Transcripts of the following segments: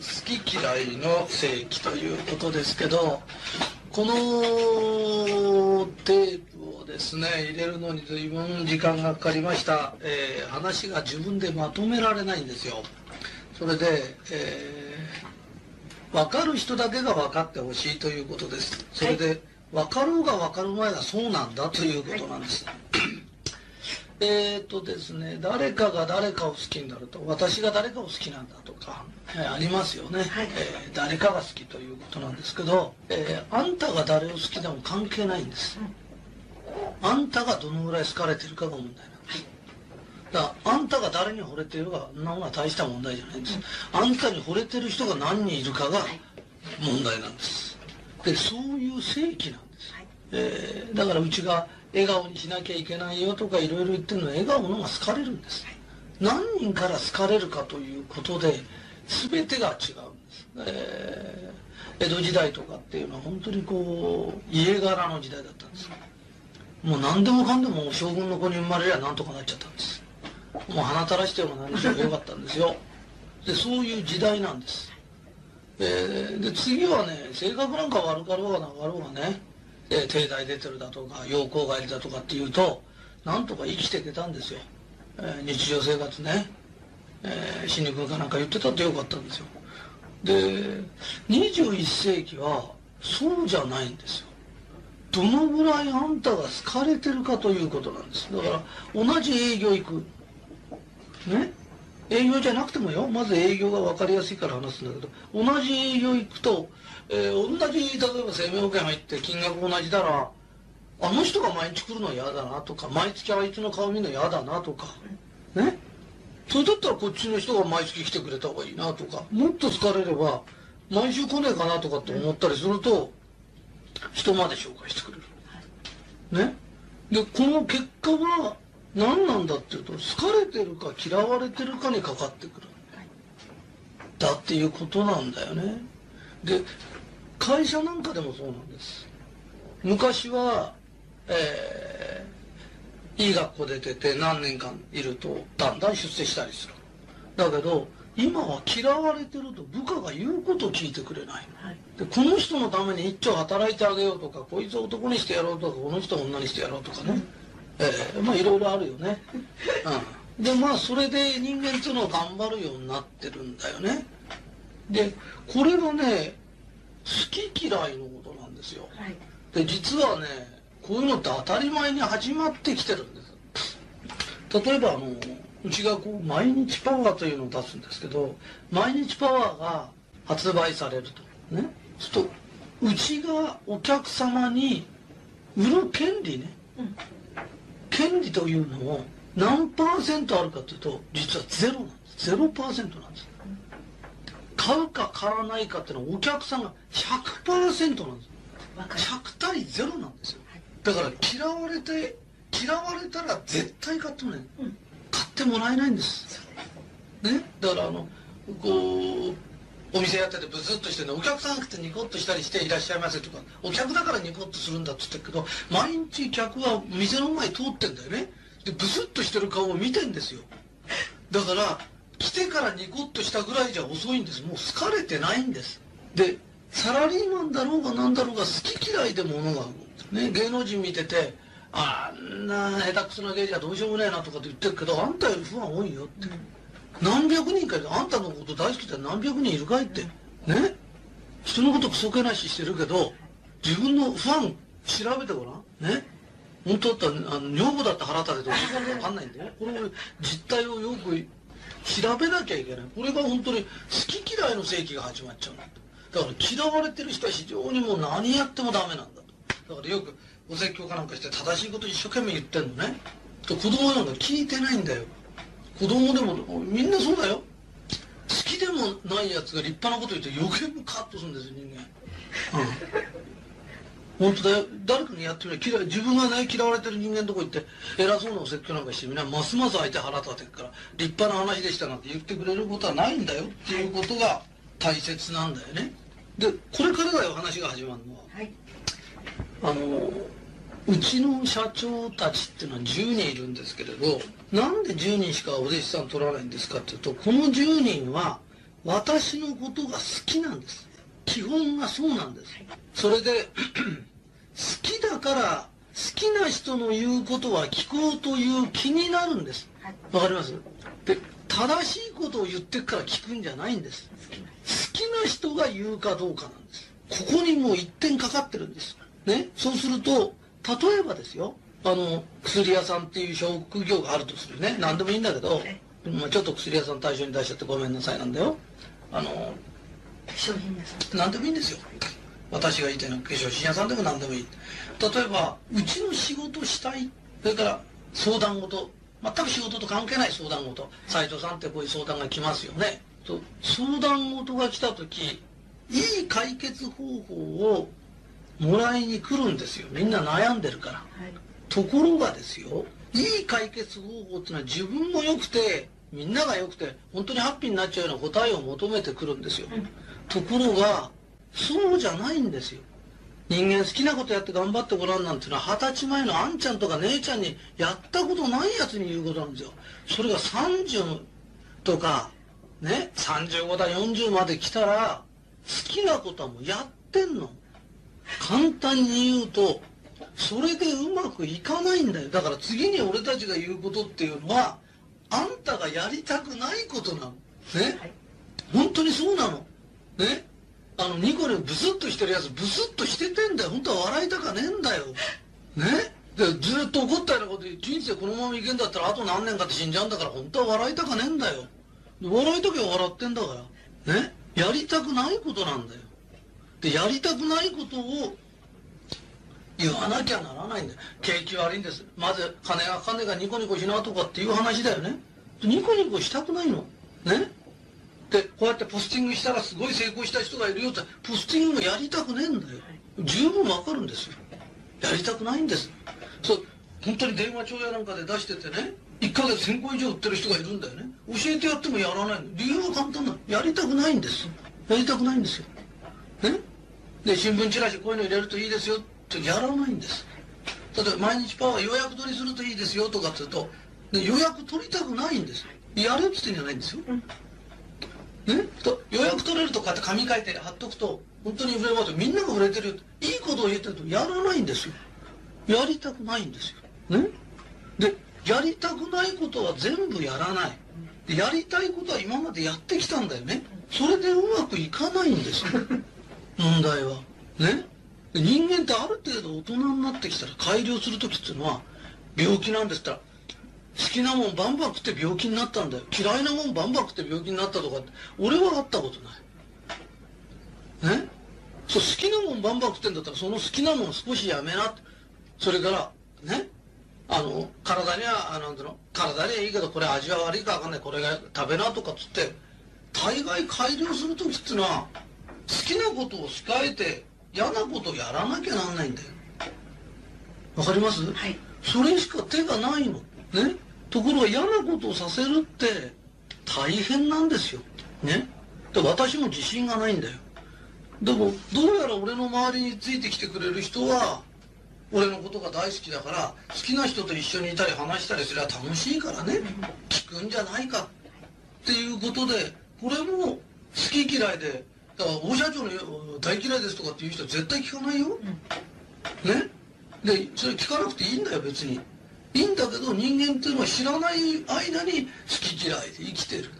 好き嫌いの正規ということですけどこのテープをですね入れるのに随分時間がかかりました、えー話が自分でまとめられないんですよ。それで、えー分かる人だけが分かってほしいということです。それで、分かろうが分かる前がそうなんだということなんです、えーとですね、誰かが誰かを好きになると私が誰かを好きなんだとか、えーありますよね、はい。えー誰かが好きということなんですけど、えーあんたが誰を好きでも関係ないんです、あんたがどのぐらい好かれてるかが問題なんです。だあんたが誰に惚れているかのは大した問題じゃないんです、あんたに惚れてる人が何人いるかが問題なんです。でそういう正規なんです、はい。えーだからうちが笑顔にしなきゃいけないよとかいろいろ言ってるのは笑顔の方が好かれるんです。何人から好かれるかということで全てが違うんです、えー江戸時代とかっていうのは本当にこう家柄の時代だったんです。もう何でもかんでも将軍の子に生まれりゃなんとかなっちゃったんです。もう鼻垂らしても何しろよかったんですよ。でそういう時代なんです。えーで次はね性格なんか悪かろうがなかろうがね、えー帝大出てるだとか陽光帰りだとかっていうとなんとか生きていけたんですよ、えー日常生活ね、えー、死肉かなんか言ってたってよかったんですよ。で21世紀はそうじゃないんですよ。どのぐらいあんたが好かれてるかということなんです。だから同じ営業行く。ね？営業じゃなくてもよ。まず営業が分かりやすいから話すんだけど同じ営業行くと、えー同じ例えば生命保険入って金額同じだらあの人が毎日来るの嫌だなとか毎月あいつの顔見るの嫌だなとかね？それだったらこっちの人が毎月来てくれた方がいいなとかもっと疲れれば毎週来ねえかなとかって思ったりすると人まで紹介してくれる。ね？でこの結果は何なんだっていうと好かれてるか嫌われてるかにかかってくる。だっていうことなんだよね。で会社なんかでもそうなんです。昔はえーいい学校出てて何年間いるとだんだん出世したりする。だけど今は嫌われてると部下が言うことを聞いてくれない。はい。でこの人のために一丁働いてあげようとかこいつを男にしてやろうとかこの人を女にしてやろうとかね、えーまあいろいろあるよね、うん、でまあそれで人間っていうのは頑張るようになってるんだよね。でこれがね好き嫌いのことなんですよ。はい。で実はねこういうのって当たり前に始まってきてるんです。例えばあのうちがこう毎日パワーというのを出すんですけど毎日パワーが発売されると。ね。そうするとうちがお客様に売る権利ね。うん。権利というのを何パーセントあるかというと実はゼロなんです。ゼロパーセントなんです買うか買わないかっていうのはお客さんが100%なんですわかる。100対0なんですよ。だから嫌われて嫌われたら絶対買ってもらえない、うん。買ってもらえないんです。ね？だからあのこうお店やっててブスッとしてねお客さんが来てニコッとしたりしていらっしゃいませとかお客だからニコッとするんだって言ってるけど毎日客は店の前通ってんだよね。でブスッとしてる顔を見てんですよ。だから来てからニコッとしたぐらいじゃ遅いんです。もう好かれてないんです。でサラリーマンだろうが何だろうが好き嫌いで物がね芸能人見ててあんな下手くそな芸じゃどうしようもねえなとかって言ってるけどあんたよりファン多いよって、何百人かいてあんたのこと大好きで何百人いるかいって。ね。人のことクソけなししてるけど自分のファン調べてごらん。ね。本当だったらあの女房だって腹立てて分かんないんだよこれ実態をよく調べなきゃいけない。これが本当に好き嫌いの世紀が始まっちゃうんだだから嫌われてる人は非常にもう何やってもダメなんだ。とだからよくお説教かなんかして正しいこと一生懸命言ってんのね。と子供なんか聞いてないんだよ。子供でもみんなそうだよ。好きでもないやつが立派なこと言って余計にカッとするんですよ人間。うん。本当だよ。誰かにやってみれ。ば嫌い自分がね嫌われてる人間のとこ行って偉そうなお説教なんかしてみんなますます相手腹立てるから立派な話でしたなんて言ってくれることはないんだよ。っていうことが大切なんだよね。でこれからだよ話が始まるのは。はい。あのうちの社長たちっていうのは10人いるんですけれどなんで10人しかお弟子さん取らないんですかっていうとこの10人は私のことが好きなんです。基本がそうなんです。それで好きだから好きな人の言うことは聞こうという気になるんです。わかります？で正しいことを言ってから聞くんじゃないんです。好きな人が言うかどうかなんです。ここにもう一点かかってるんです。ね？そうすると例えばですよ。あの薬屋さんっていう職業があるとするね。何でもいいんだけど、まあ、ちょっと薬屋さん対象に出しちゃってごめんなさいなんだよ。あの商品屋さん。何でもいいんですよ私が言いたいのは化粧品屋さんでも何でもいい。例えばうちの仕事したい。それから相談事。全く仕事と関係ない相談事。斎藤さんってこういう相談が来ますよね。と相談事が来た時いい解決方法をもらいに来るんですよ。みんな悩んでるから、はい、ところがですよいい解決方法っていうのは自分も良くてみんなが良くて本当にハッピーになっちゃうような答えを求めてくるんですよ、うん、ところがそうじゃないんですよ。人間好きなことやって頑張ってごらんなんていうのは二十歳前のあんちゃんとか姉ちゃんにやったことないやつに言うことなんですよ。それが30とかね35だ40まで来たら好きなことはもうやってんの。簡単に言うとそれでうまくいかないんだよ。だから次に俺たちが言うことっていうのはあんたがやりたくないことなの。ね、はい、本当にそうなの。ね？あのニコルブスッとしてるやつブスッとしててんだよ。本当は笑いたかねえんだよ。ね？でずっと怒ったようなことで人生このままいけんだったらあと何年かって死んじゃうんだから本当は笑いたかねえんだよ。笑いたきゃ笑ってんだから。ね？やりたくないことなんだよ。でやりたくないことを言わなきゃならないんだよ。景気悪いんです。まず金がかかんねえからニコニコしなとかっていう話だよね。ニコニコしたくないの。ね？でこうやってポスティングしたらすごい成功した人がいるよってポスティングもやりたくねえんだよ。十分わかるんですよ。やりたくないんです。そう本当に電話帳やなんかで出しててね1ヶ月1000個以上売ってる人がいるんだよね。教えてやってもやらない理由は簡単なやりたくないんです。やりたくないんですよ。ね？で新聞チラシこういうの入れるといいですよ。ってやらないんです。例えば毎日パワー予約取りするといいですよとかって言うとで予約取りたくないんです。やれっつってんじゃないんですよ、うん。ね、と予約取れるとかって紙書いて貼っとくと本当に売れますよみんなが売れてるよ。いいことを言ってるとやらないんですよ。やりたくないんですよ。ね？でやりたくないことは全部やらない。でやりたいことは今までやってきたんだよね。それでうまくいかないんですよ。問題は。ね？人間ってある程度大人になってきたら改良する時っていうのは病気なんですったらきなもんバンバン食って病気になったんだよ。嫌いなもんバンバン食って病気になったとかって俺は会ったことない。ね？そう好きなもんバンバン食ってんだったらその好きなもん少しやめなそれからね？あの体にはあなんていうの？体にはいいけどこれ味は悪いか分かんない。これが食べなとかっつって大概改良する時ってのは好きなことを控えて嫌なことをやらなきゃなんないんだよ。わかります、はい、それしか手がないの。ね？ところが嫌なことをさせるって大変なんですよ。ね？で私も自信がないんだよ。でもどうやら俺の周りについてきてくれる人は俺のことが大好きだから好きな人と一緒にいたり話したりすれば楽しいからね聞くんじゃないかっていうことでこれも好き嫌いでだから大社長の大嫌いですとかっていう人は絶対聞かないよ。ね？でそれ聞かなくていいんだよ別に。いいんだけど人間っていうのは知らない間に好き嫌いで生きてる。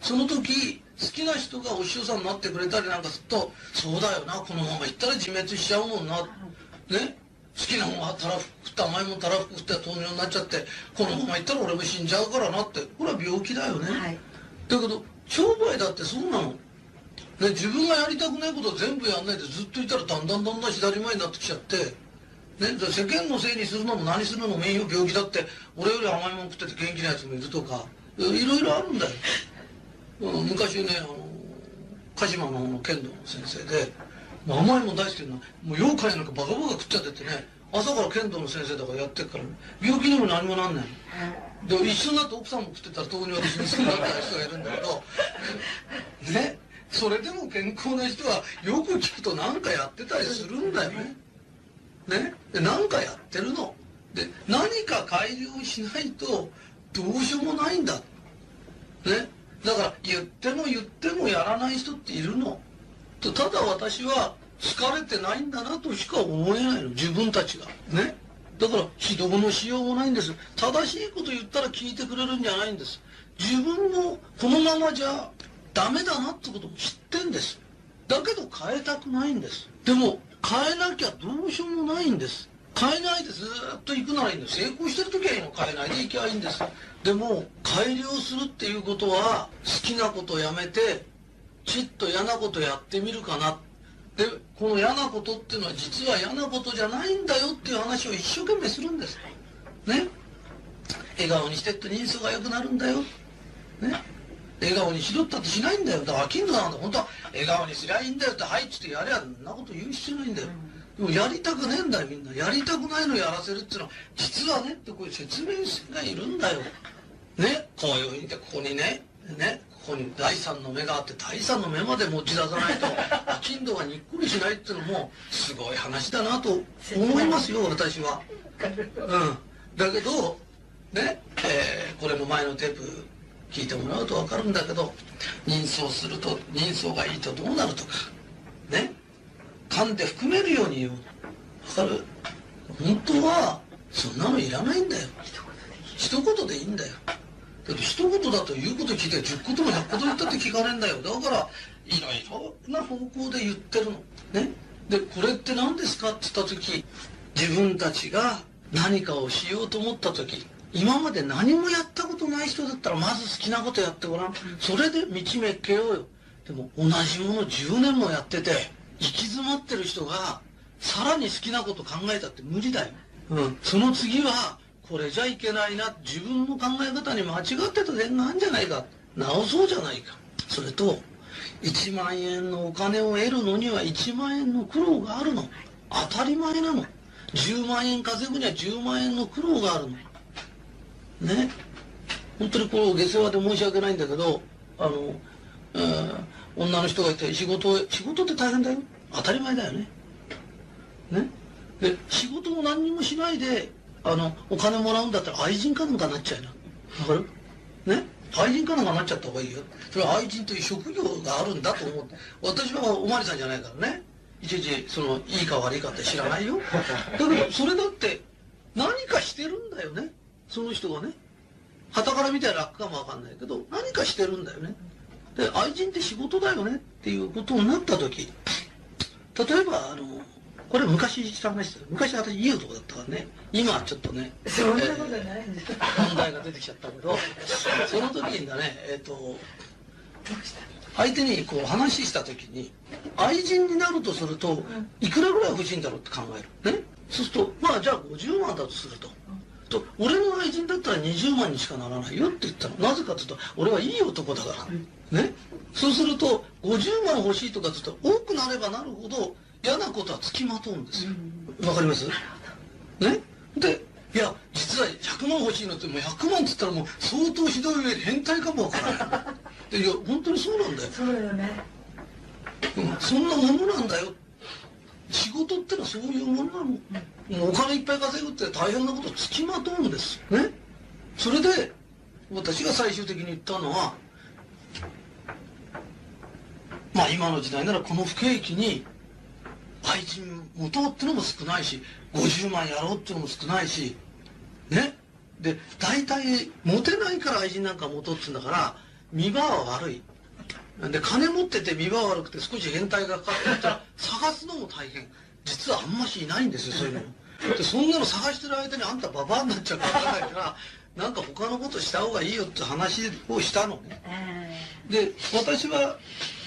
その時好きな人がお師匠さんになってくれたりなんかするとそうだよなこのままいったら自滅しちゃうもんな。ね？好きなもんはたらふくって甘いもんたらふくって糖尿になっちゃってこのままいったら俺も死んじゃうからなって。これは病気だよね、はい、だけど商売だってそうなの、ね、自分がやりたくないこと全部やんないでずっといたらだんだんだんだん左前になってきちゃってね、世間のせいにするのも何するのも名誉病気だって俺より甘いもん食ってて元気なやつもいるとかいろいろあるんだよ、うん、昔ねあの鹿島のの剣道の先生で甘いもん大好きなもう妖怪なんかバカバカ食っちゃっててね朝から剣道の先生だからやってるから病気にも何もなんない。で一緒になって奥さんも食ってたら糖尿で死にそうになった人がいるんだけど ねそれでも健康な人はよく聞くと何かやってたりするんだよね。ね。で何かやってるの。で何か改良しないとどうしようもないんだ。ね。だから言っても言ってもやらない人っているの。とただ私は疲れてないんだなとしか思えないの。自分たちが。ね。だから指導のしようもないんです。正しいこと言ったら聞いてくれるんじゃないんです。自分もこのままじゃダメだなってことも知ってんです。だけど変えたくないんです。でも変えなきゃどうしようもないんです。変えないでずっと行くならいいんです成功してる時はいいの。変えないで行きゃいいんです。でも改良するっていうことは好きなことやめてちっと嫌なことやってみるかな。でこの嫌なことっていうのは実は嫌なことじゃないんだよっていう話を一生懸命するんです。ね。笑顔にしてって人相が良くなるんだよ。ね。笑顔にしろったってしないんだよ。だから金土なんだ本当は笑顔にすりゃいいんだよってはいっつってやりゃんなこと言う必要ないんだよ、でもやりたくねえんだよみんな。やりたくないのやらせるっていうのは実はねってこういう説明がいるんだよ。ね？こういうふうにここにねね？ここに第三の目があって第三の目まで持ち出さないと 金土がにっこりしないっていうのもすごい話だなと思いますよ 私は。うん、だけどね、えーこれも前のテープ聞いてもらうと分かるんだけど人相すると人相がいいとどうなるとか。ね？噛んで含めるように言う。分かる？本当はそんなのいらないんだよ。一言でいいんだよ。だって一言だと言うこと聞いて10言も100言言ったって聞かねえんだよ。だからいろいろな方向で言ってるの。ね？でこれって何ですか？って言った時自分たちが何かをしようと思った時。今まで何もやったことない人だったらまず好きなことやってごらん。それで道めっけようよ。でも同じもの10年もやってて行き詰まってる人がさらに好きなこと考えたって無理だよ、うん、その次はこれじゃいけないな自分の考え方に間違ってた点があるんじゃないか。直そうじゃないか。それと1万円のお金を得るのには1万円の苦労があるの。当たり前なの。10万円稼ぐには10万円の苦労があるのね。本当にこの下世話で申し訳ないんだけどあの、うん女の人がいて仕事仕事って大変だよ。当たり前だよね。ね。で仕事も何にもしないであのお金もらうんだったら愛人かなんかなっちゃいなわかる？ね。愛人かなんかなっちゃった方がいいよ。それは愛人という職業があるんだと思って。私はおまりさんじゃないからね。いちいちそのいいか悪いかって知らないよ。だけどそれだって何かしてるんだよね。その人がね傍から見たら楽かもわかんないけど何かしてるんだよね。で愛人って仕事だよね。っていうことになった時例えばあのこれ昔した話昔私いい男だったからね。今はちょっとねそんなことないんです。よ問題が出てきちゃったけどその時にだねえっ、と相手にこう話した時に愛人になるとするといくらぐらい欲しいんだろうって考える。ね。そうするとまあじゃあ50万だとすると。と俺の愛人だったら20万にしかならないよって言ったの。なぜかというと俺はいい男だから。ね。そうすると50万欲しいとかって言うと多くなればなるほど嫌なことはつきまとうんですよ。わかりますね。でいや実は100万欲しいのってもう100万っつったらもう相当ひどい上で変態かもわからない。でいや本当にそうなんだよ。そうだよね。うん。そんなものなんだよ。仕事ってのはそういうものなの、もうお金いっぱい稼ぐって大変なことつきまとうんですねそれで私が最終的に言ったのはまあ今の時代ならこの不景気に愛人持とうってのも少ないし50万やろうってのも少ないしね？で大体モテないから愛人なんか持とうって言うんだから見場は悪い。で金持ってて見場悪くて少し変態がかかってったら探すのも大変。実はあんましいないんですよそういうのでそんなの探してる間にあんたババアになっちゃうかわからないからなんか他のことした方がいいよって話をしたのね。で私は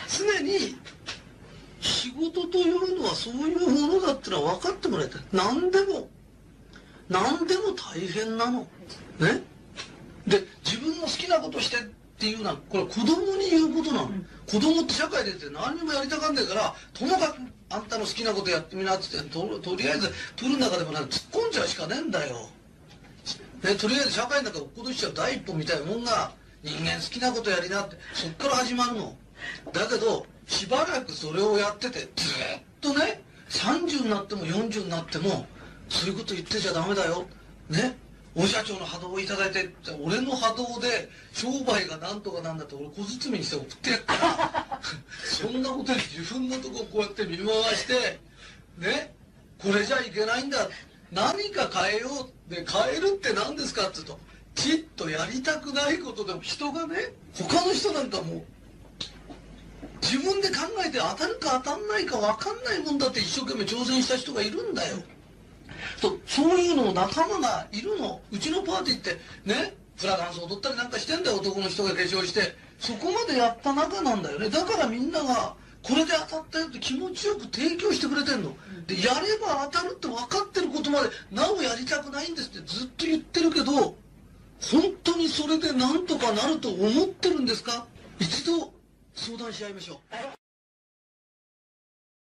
常に仕事というのはそういうものだってのは分かってもらいたい。何でも。何でも大変なの。ね。で自分の好きなことしてっていうのはこれ子供に言うことなの、子供って社会出て何にもやりたがんないからともかくあんたの好きなことやってみなっつってととりあえずプールの中でもなんか突っ込んじゃうしかねえんだよ。ね、とりあえず社会の中落っことしちゃう第一歩みたいなもんが人間好きなことやりなって。そっから始まるの。だけどしばらくそれをやっててずっとね30になっても40になってもそういうこと言ってちゃダメだよ。ね大社長の波動をいただいて俺の波動で商売がなんとかなんだって俺小包にして送ってやっから。そんなことに自分のとここうやって見回してねこれじゃいけないんだ。何か変えようで変えるって何ですかって言うとちっとやりたくないことでも人がね他の人なんかもう自分で考えて当たるか当たんないか分かんないもんだって一生懸命挑戦した人がいるんだよ。とそういうのを仲間がいるの。うちのパーティーってねフラダンス踊ったりなんかしてんだよ。男の人が化粧してそこまでやった仲なんだよね。だからみんながこれで当たったよって気持ちよく提供してくれてんの。でやれば当たるって分かってることまでなおやりたくないんですってずっと言ってるけど本当にそれでなんとかなると思ってるんですか？一度相談し合いましょう